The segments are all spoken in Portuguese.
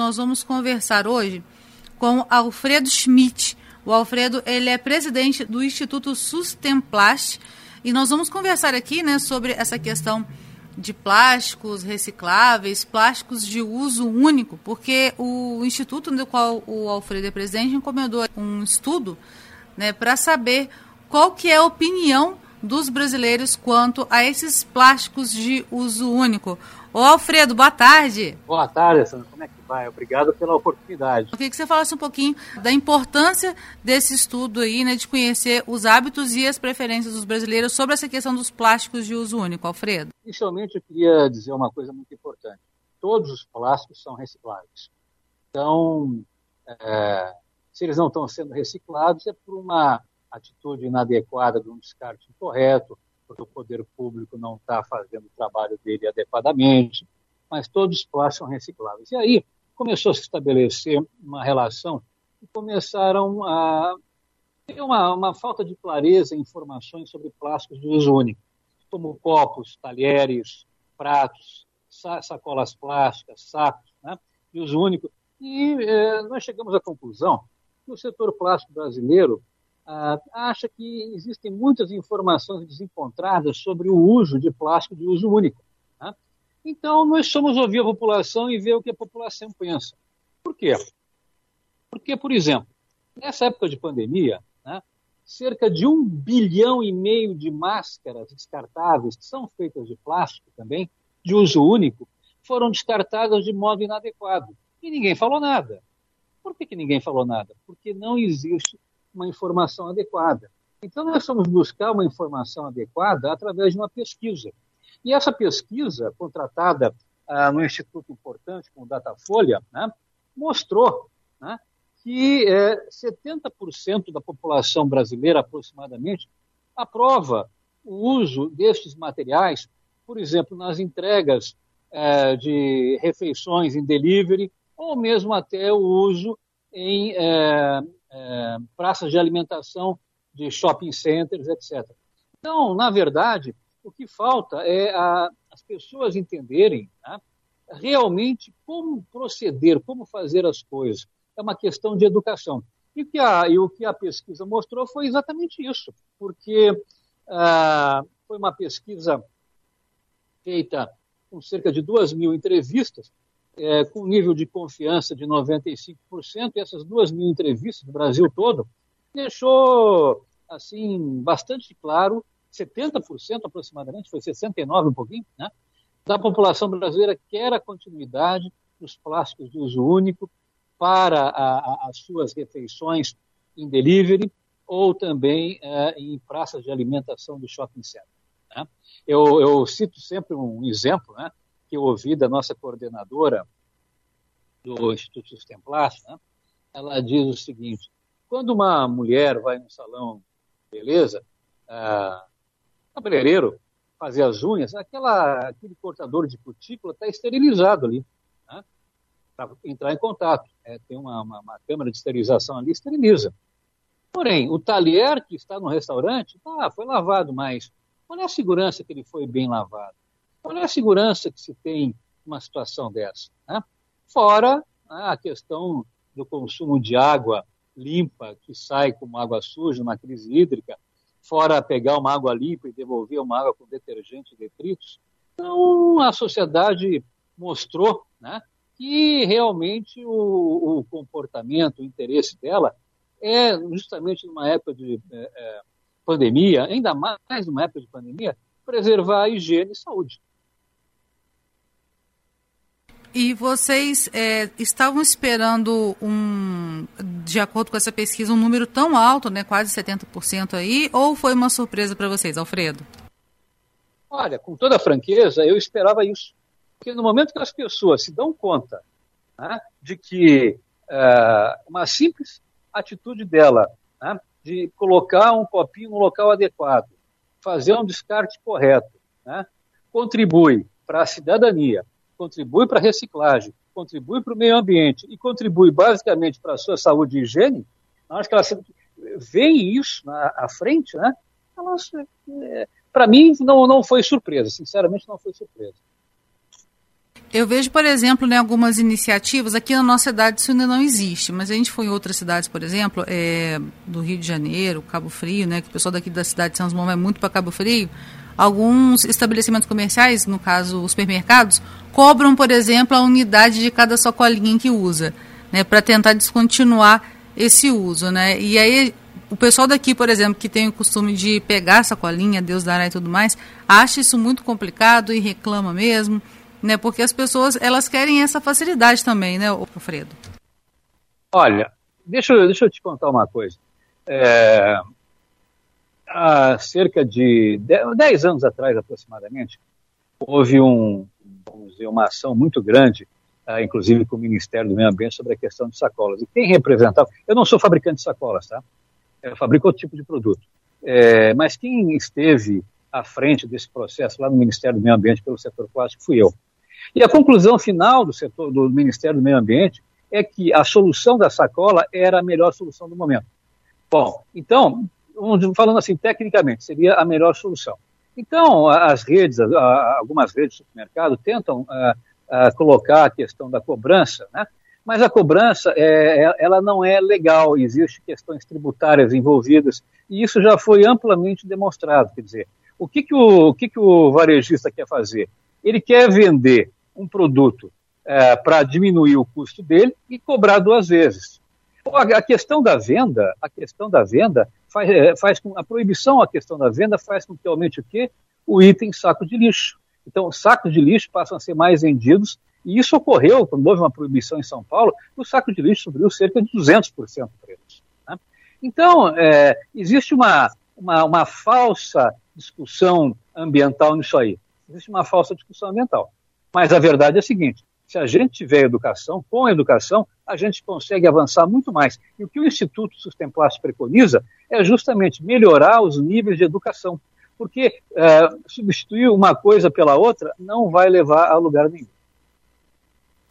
nós vamos conversar hoje com Alfredo Schmidt. O Alfredo ele é presidente do Instituto Sustemplast e nós vamos conversar aqui né, sobre essa questão de plásticos recicláveis, plásticos de uso único, porque o instituto do qual o Alfredo é presidente encomendou um estudo né, para saber qual que é a opinião dos brasileiros quanto a esses plásticos de uso único. Ô Alfredo, boa tarde. Boa tarde, Sandra. Como é que vai? Obrigado pela oportunidade. Eu queria que você falasse um pouquinho da importância desse estudo aí, né, de conhecer os hábitos e as preferências dos brasileiros sobre essa questão dos plásticos de uso único, Alfredo. Inicialmente, eu queria dizer uma coisa muito importante. Todos os plásticos são recicláveis. Então, é, se eles não estão sendo reciclados, é por uma atitude inadequada de um descarte incorreto, porque o poder público não está fazendo o trabalho dele adequadamente, mas todos os plásticos são recicláveis. E aí começou a se estabelecer uma relação e começaram a ter uma, uma falta de clareza em informações sobre plásticos de uso único, como copos, talheres, pratos, sacolas plásticas, sacos, né, de uso único. E eh, nós chegamos à conclusão que o setor plástico brasileiro ah, acha que existem muitas informações desencontradas sobre o uso de plástico de uso único. Então, nós somos ouvir a população e ver o que a população pensa. Por quê? Porque, por exemplo, nessa época de pandemia, né, cerca de um bilhão e meio de máscaras descartáveis, que são feitas de plástico também, de uso único, foram descartadas de modo inadequado. E ninguém falou nada. Por que, que ninguém falou nada? Porque não existe uma informação adequada. Então, nós vamos buscar uma informação adequada através de uma pesquisa. E essa pesquisa, contratada ah, no Instituto Importante, com o Datafolha, né, mostrou né, que é, 70% da população brasileira, aproximadamente, aprova o uso destes materiais, por exemplo, nas entregas é, de refeições em delivery, ou mesmo até o uso em é, praças de alimentação de shopping centers, etc. Então, na verdade, o que falta é a, as pessoas entenderem né, realmente como proceder, como fazer as coisas. É uma questão de educação. E, que a, e o que a pesquisa mostrou foi exatamente isso, porque ah, foi uma pesquisa feita com cerca de duas mil entrevistas é, com nível de confiança de 95%, e essas duas mil entrevistas do Brasil todo, deixou assim bastante claro, 70% aproximadamente, foi 69% um pouquinho, né, da população brasileira quer a continuidade dos plásticos de uso único para a, a, as suas refeições em delivery ou também é, em praças de alimentação de shopping center. Né? Eu, eu, cito sempre um exemplo, né? que eu ouvi da nossa coordenadora do Instituto Sistema né? ela diz o seguinte: quando uma mulher vai no salão beleza, ah, cabeleireiro fazer as unhas, aquela, aquele cortador de cutícula está esterilizado ali, né? para entrar em contato. É, tem uma, uma, uma, câmera de esterilização ali, esteriliza. Porém, o talher que está no restaurante, tá, foi lavado, mas qual é a segurança que ele foi bem lavado? Qual é a segurança que se tem numa situação dessa? Né? Fora né, a questão do consumo de água limpa, que sai como água suja, uma crise hídrica, fora pegar uma água limpa e devolver uma água com detergente e detritos. Então, a sociedade mostrou né, que realmente o, o, comportamento, o interesse dela é justamente numa época de é, é pandemia, ainda mais numa época de pandemia, preservar a higiene e saúde. E vocês é, estavam esperando um, de acordo com essa pesquisa, um número tão alto, né, quase 70% aí, ou foi uma surpresa para vocês, Alfredo? Olha, com toda franqueza, eu esperava isso. Porque no momento que as pessoas se dão conta né, de que é, uma simples atitude dela, né, de colocar um copinho no local adequado, fazer um descarte correto, né, contribui para a cidadania, contribui para a reciclagem, contribui para o meio ambiente e contribui basicamente para a sua saúde e higiene, acho que elas veem isso na, à frente, né? Elas, é, para mim, não, não foi surpresa, sinceramente, não foi surpresa. Eu vejo, por exemplo, né, algumas iniciativas, aqui na nossa cidade isso ainda não existe, mas a gente foi em outras cidades, por exemplo, é, do Rio de Janeiro, Cabo Frio, né, que o pessoal daqui da cidade de São João vai muito para Cabo Frio, alguns estabelecimentos comerciais, no caso os supermercados, cobram, por exemplo, a unidade de cada sacolinha que usa, né, para tentar descontinuar esse uso, né? E aí o pessoal daqui, por exemplo, que tem o costume de pegar sacolinha, Deus dará e tudo mais, acha isso muito complicado e reclama mesmo né? Porque as pessoas elas querem essa facilidade também, né, Alfredo? Olha, deixa, deixa eu te contar uma coisa. É, há cerca de 10 anos atrás, aproximadamente, houve um, dizer, uma ação muito grande, uh, inclusive com o Ministério do Meio Ambiente, sobre a questão de sacolas. E quem representava. Eu não sou fabricante de sacolas, tá? Eu fabrico outro tipo de produto. É, mas quem esteve à frente desse processo lá no Ministério do Meio Ambiente pelo setor plástico fui eu. E a conclusão final do setor do Ministério do Meio Ambiente é que a solução da sacola era a melhor solução do momento. Bom, então, falando assim tecnicamente, seria a melhor solução. Então, as redes, algumas redes de supermercado tentam colocar a questão da cobrança, né? mas a cobrança é, é, ela não é legal, existem questões tributárias envolvidas, e isso já foi amplamente demonstrado. Quer dizer, o que, que, o, o, que, que o varejista quer fazer? Ele quer vender um produto é, para diminuir o custo dele e cobrar duas vezes. A questão da venda, a questão da venda faz, é, faz com a proibição, a questão da venda faz com que aumente o quê? O item saco de lixo. Então, sacos de lixo passam a ser mais vendidos e isso ocorreu quando houve uma proibição em São Paulo. O saco de lixo subiu cerca de 200% o preço. Né? Então, é, existe uma, uma, uma falsa discussão ambiental nisso aí. Existe uma falsa discussão ambiental. Mas a verdade é a seguinte: se a gente tiver educação, com educação, a gente consegue avançar muito mais. E o que o Instituto Sustenplast preconiza é justamente melhorar os níveis de educação. Porque é, substituir uma coisa pela outra não vai levar a lugar nenhum.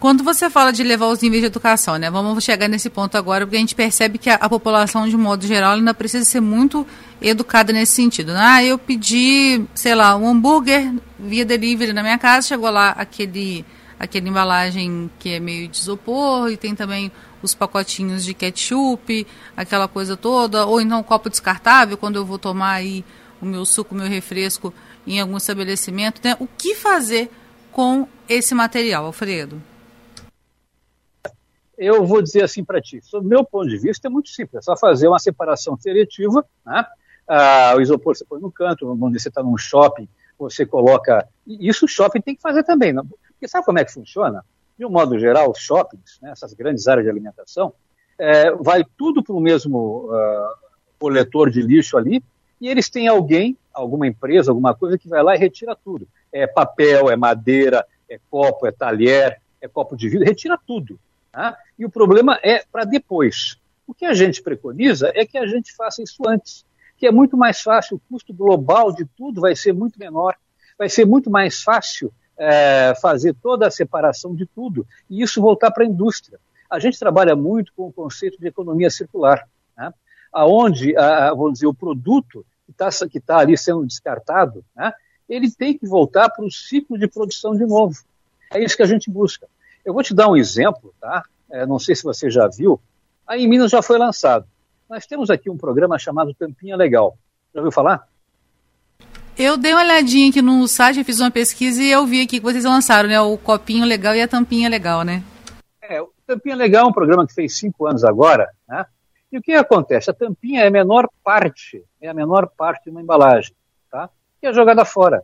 Quando você fala de levar os níveis de educação, né? Vamos chegar nesse ponto agora, porque a gente percebe que a, a população, de modo geral, ainda precisa ser muito educada nesse sentido. Né? Ah, eu pedi, sei lá, um hambúrguer via delivery na minha casa, chegou lá aquele, aquele embalagem que é meio de isopor, e tem também os pacotinhos de ketchup, aquela coisa toda, ou então copo descartável, quando eu vou tomar aí o meu suco, o meu refresco em algum estabelecimento. Né? O que fazer com esse material, Alfredo? eu vou dizer assim para ti, do meu ponto de vista é muito simples, é só fazer uma separação seletiva, né? Ah, o isopor você põe no canto, onde você está num shopping, você coloca, isso o shopping tem que fazer também, não? Porque sabe como é que funciona? De um modo geral, os shoppings, né, essas grandes áreas de alimentação, é, vai tudo para o mesmo uh, coletor de lixo ali, e eles têm alguém, alguma empresa, alguma coisa que vai lá e retira tudo. É papel, é madeira, é copo, é talher, é copo de vidro, retira tudo. Tá? E o problema é para depois. O que a gente preconiza é que a gente faça isso antes, que é muito mais fácil, o custo global de tudo vai ser muito menor, vai ser muito mais fácil é, fazer toda a separação de tudo e isso voltar para a indústria. A gente trabalha muito com o conceito de economia circular, né? aonde, a, vamos dizer, o produto que está que tá ali sendo descartado, né? ele tem que voltar para o ciclo de produção de novo. É isso que a gente busca. Eu vou te dar um exemplo, tá? É, não sei se você já viu. Aí em Minas já foi lançado. Nós temos aqui um programa chamado Tampinha Legal. Já ouviu falar? Eu dei uma olhadinha aqui no site, fiz uma pesquisa e eu vi aqui que vocês lançaram, né? O copinho legal e a tampinha legal, né? É, o Tampinha Legal é um programa que fez cinco anos agora, né? E o que acontece? A tampinha é a menor parte, é a menor parte de uma embalagem, tá? E é jogada fora.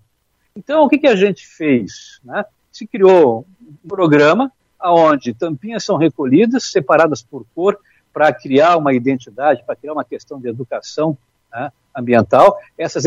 Então, o que, que a gente fez? Né? Se criou um programa onde tampinhas são recolhidas, separadas por cor, para criar uma identidade, para criar uma questão de educação né, ambiental. Essas,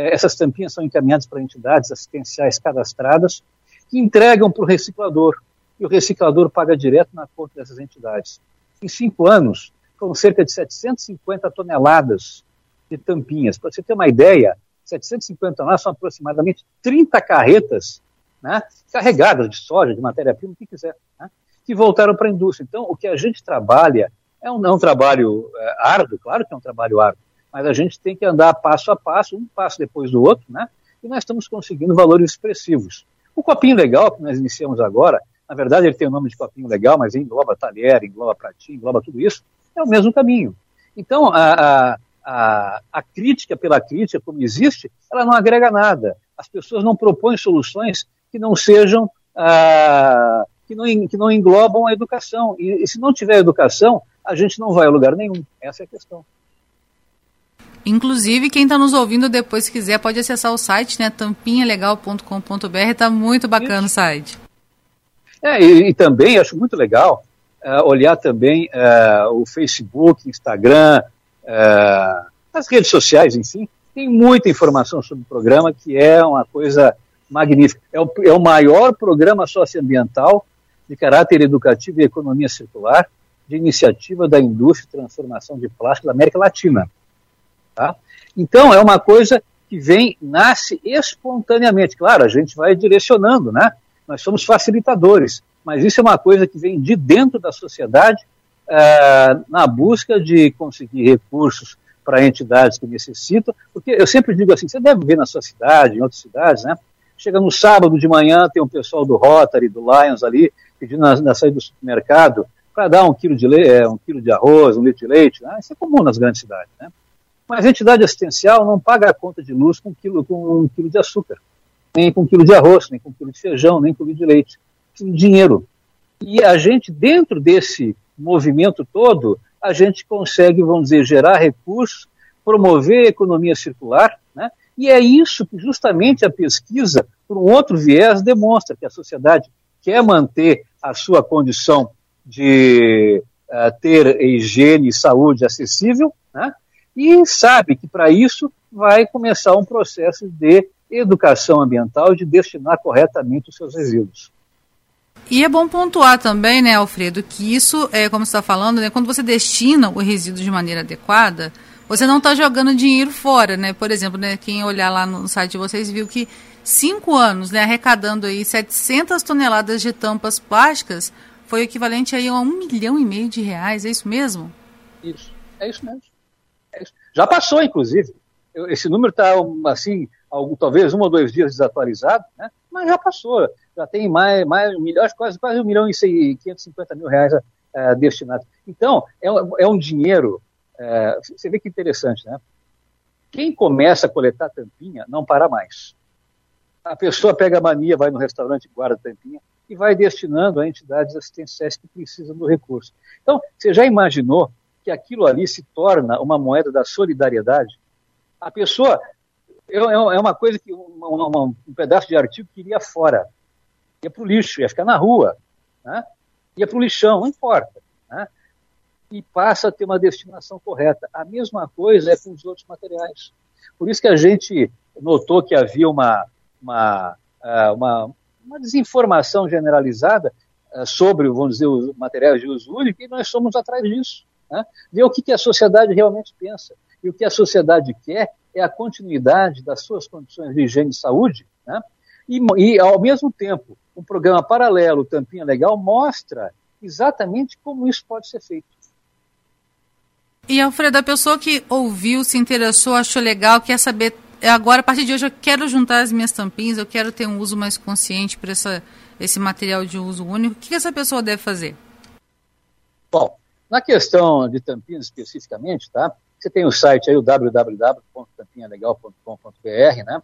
essas tampinhas são encaminhadas para entidades assistenciais cadastradas, que entregam para o reciclador, e o reciclador paga direto na conta dessas entidades. Em cinco anos, foram cerca de 750 toneladas de tampinhas. Para você ter uma ideia, 750 toneladas são aproximadamente 30 carretas né, carregadas de soja, de matéria-prima, o que quiser, né, que voltaram para a indústria. Então, o que a gente trabalha é um, é um trabalho é, árduo, claro que é um trabalho árduo, mas a gente tem que andar passo a passo, um passo depois do outro, né, e nós estamos conseguindo valores expressivos. O copinho legal que nós iniciamos agora, na verdade ele tem o nome de copinho legal, mas engloba talher, engloba pratinho, engloba tudo isso, é o mesmo caminho. Então, a, a, a, a crítica pela crítica, como existe, ela não agrega nada. As pessoas não propõem soluções que não sejam, ah, que, não, que não englobam a educação. E, e se não tiver educação, a gente não vai a lugar nenhum. Essa é a questão. Inclusive, quem está nos ouvindo depois, se quiser, pode acessar o site, né? tampinhalegal.com.br. Está muito bacana o site. É, e, e, também acho muito legal uh, olhar também uh, o Facebook, Instagram, uh, as redes sociais, enfim. Tem muita informação sobre o programa que é uma coisa magnífica. É o, é o maior programa socioambiental de caráter educativo e economia circular de iniciativa da indústria de transformação de plástico da América Latina. Tá? Então, é uma coisa que vem, nasce espontaneamente. Claro, a gente vai direcionando, né? Nós somos facilitadores, mas isso é uma coisa que vem de dentro da sociedade uh, na busca de conseguir recursos para entidades que necessitam, porque eu sempre digo assim, você deve ver na sua cidade, em outras cidades, né? Chega no sábado de manhã, tem um pessoal do Rotary, do Lions ali, pedindo na, na saída do supermercado para dar um quilo de é, um quilo de arroz, um litro de leite, né? isso é comum nas grandes cidades, né? Mas a entidade assistencial não paga a conta de luz com um quilo, com um quilo de açúcar, nem com um quilo de arroz, nem com um quilo de feijão, nem com um quilo de leite. Tem dinheiro. E a gente, dentro desse movimento todo, a gente consegue, vamos dizer, gerar recursos, promover a economia circular, né? E é isso que justamente a pesquisa, por um outro viés, demonstra que a sociedade quer manter a sua condição de uh, ter higiene e saúde acessível, né? E sabe que para isso vai começar um processo de educação ambiental de destinar corretamente os seus resíduos. E é bom pontuar também, né, Alfredo, que isso, é, como você está falando, né, quando você destina o resíduo de maneira adequada, você não está jogando dinheiro fora, né? Por exemplo, né, quem olhar lá no site de vocês viu que cinco anos, né, arrecadando aí 700 toneladas de tampas plásticas, foi equivalente aí a um milhão e meio de reais, é isso mesmo? Isso, é isso mesmo. Já passou, inclusive. Esse número está, assim, algum, talvez um ou dois dias desatualizado, né? mas já passou. Já tem mais, mais milhões, quase, quase um milhão e 550 mil reais é, destinados. Então, é, é um dinheiro. É, você vê que interessante, né? Quem começa a coletar tampinha não para mais. A pessoa pega a mania, vai no restaurante, guarda tampinha e vai destinando a entidades assistenciais que precisam do recurso. Então, você já imaginou que aquilo ali se torna uma moeda da solidariedade, a pessoa é, é, é uma coisa que uma, uma, um pedaço de artigo que iria fora, ia para o lixo, ia ficar na rua, né? ia para o lixão, não importa. Né? E passa a ter uma destinação correta. A mesma coisa é com os outros materiais. Por isso que a gente notou que havia uma, uma, ah, uma, uma desinformação generalizada ah, sobre, vamos dizer, os materiais de uso único, e nós somos atrás disso. Né? Ver o que, que a sociedade realmente pensa. E o que a sociedade quer é a continuidade das suas condições de higiene e saúde, né? e, e, ao mesmo tempo, um programa paralelo, Tampinha Legal, mostra exatamente como isso pode ser feito. E, Alfredo, a pessoa que ouviu, se interessou, achou legal, quer saber, agora, a partir de hoje, eu quero juntar as minhas tampinhas, eu quero ter um uso mais consciente para esse material de uso único, o que essa pessoa deve fazer? Bom, na questão de tampinhas especificamente, tá? Você tem o site aí, o www.tampinhalegal.com.br, né?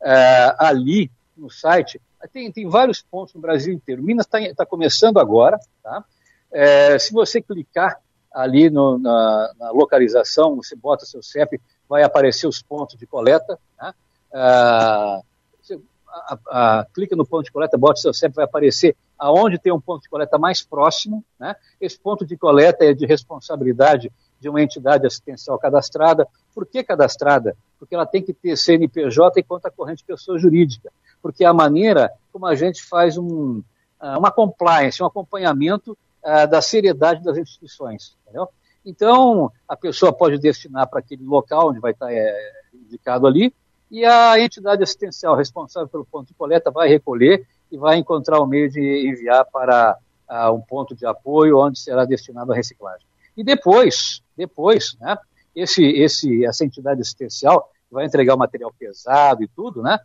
É, ali no site tem, tem vários pontos no Brasil inteiro. Minas está tá começando agora, tá? É, se você clicar ali no, na, na, localização, você bota seu CEP, vai aparecer os pontos de coleta, né? É, você a, a, clica no ponto de coleta, bota seu CEP, vai aparecer aonde tem um ponto de coleta mais próximo. Né? Esse ponto de coleta é de responsabilidade de uma entidade assistencial cadastrada. Por que cadastrada? Porque ela tem que ter CNPJ e conta corrente pessoa jurídica. Porque é a maneira como a gente faz um, ah, uma compliance, um acompanhamento uh, da seriedade das instituições. Entendeu? Então, a pessoa pode destinar para aquele local onde vai estar é, indicado ali, e a entidade assistencial responsável pelo ponto de coleta vai recolher e vai encontrar o meio de enviar para uh, um ponto de apoio onde será destinado a reciclagem. E depois, depois, né, esse, esse, essa entidade assistencial vai entregar o material pesado e tudo, né,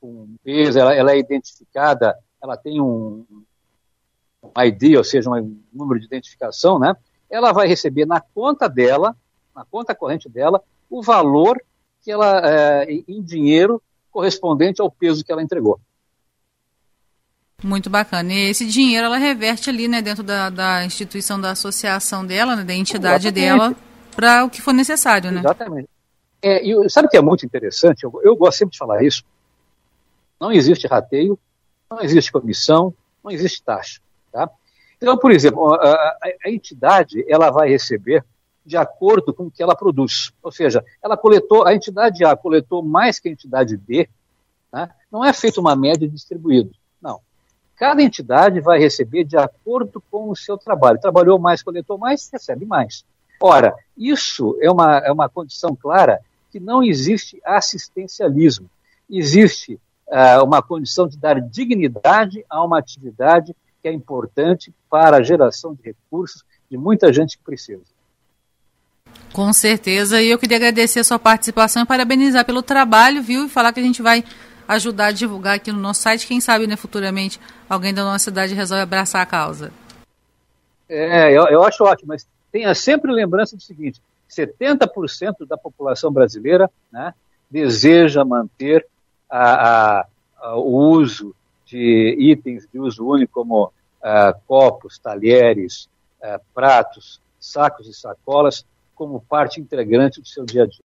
com peso, ela, ela, é identificada, ela tem um, um ID, ou seja, um número de identificação, né? Ela vai receber na conta dela, na conta corrente dela, o valor que ela, é, em dinheiro correspondente ao peso que ela entregou. Muito bacana. E esse dinheiro ela reverte ali, né, dentro da, da instituição da associação dela, né, da entidade Exatamente. dela, para o que for necessário, né? Exatamente. É, e sabe o que é muito interessante? Eu, eu gosto sempre de falar isso. Não existe rateio, não existe comissão, não existe taxa. Tá? Então, por exemplo, a, a, a, entidade ela vai receber de acordo com o que ela produz. Ou seja, ela coletou, a entidade A coletou mais que a entidade B, né? não é feita uma média distribuída. Cada entidade vai receber de acordo com o seu trabalho. Trabalhou mais, coletou mais, recebe mais. Ora, isso é uma, é uma condição clara que não existe assistencialismo. Existe uh, uma condição de dar dignidade a uma atividade que é importante para a geração de recursos de muita gente que precisa. Com certeza, e eu queria agradecer a sua participação e parabenizar pelo trabalho, viu? E falar que a gente vai ajudar a divulgar aqui no nosso site. Quem sabe, né, futuramente, alguém da nossa cidade resolve abraçar a causa. É, eu, eu acho ótimo, mas tenha sempre lembrança do seguinte: 70% da população brasileira né, deseja manter a, a, a, o uso de itens de uso único, como ah, copos, talheres, ah, pratos, sacos e sacolas, como parte integrante do seu dia a dia.